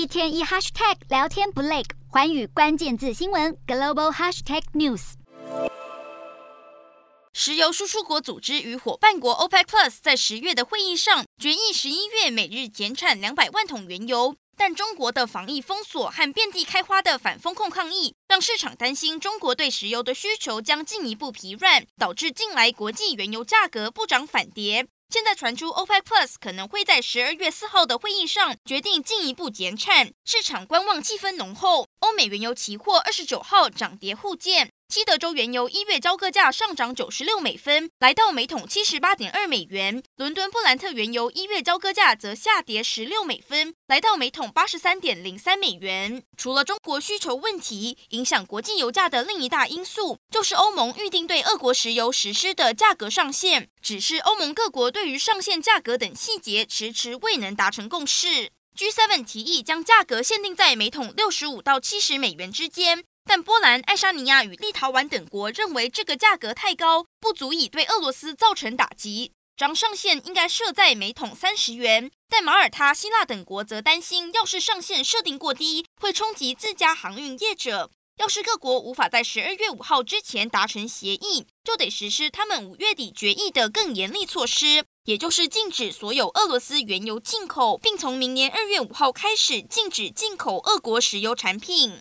一天一 hashtag 聊天不累，环宇关键字新闻 global hashtag news。石油输出国组织与伙伴国 OPEC Plus 在十月的会议上决议，十一月每日减产两百万桶原油。但中国的防疫封锁和遍地开花的反封控抗议，让市场担心中国对石油的需求将进一步疲软，导致近来国际原油价格不涨反跌。现在传出 OPEC Plus 可能会在十二月四号的会议上决定进一步减产，市场观望气氛浓厚。美原油期货二十九号涨跌互见。西德州原油一月交割价上涨九十六美分，来到每桶七十八点二美元。伦敦布兰特原油一月交割价则下跌十六美分，来到每桶八十三点零三美元。除了中国需求问题，影响国际油价的另一大因素，就是欧盟预定对俄国石油实施的价格上限。只是欧盟各国对于上限价格等细节迟迟未能达成共识。G7 提议将价格限定在每桶六十五到七十美元之间。但波兰、爱沙尼亚与立陶宛等国认为这个价格太高，不足以对俄罗斯造成打击，将上限应该设在每桶三十元。但马耳他、希腊等国则担心，要是上限设定过低，会冲击自家航运业者。要是各国无法在十二月五号之前达成协议，就得实施他们五月底决议的更严厉措施，也就是禁止所有俄罗斯原油进口，并从明年二月五号开始禁止进口俄国石油产品。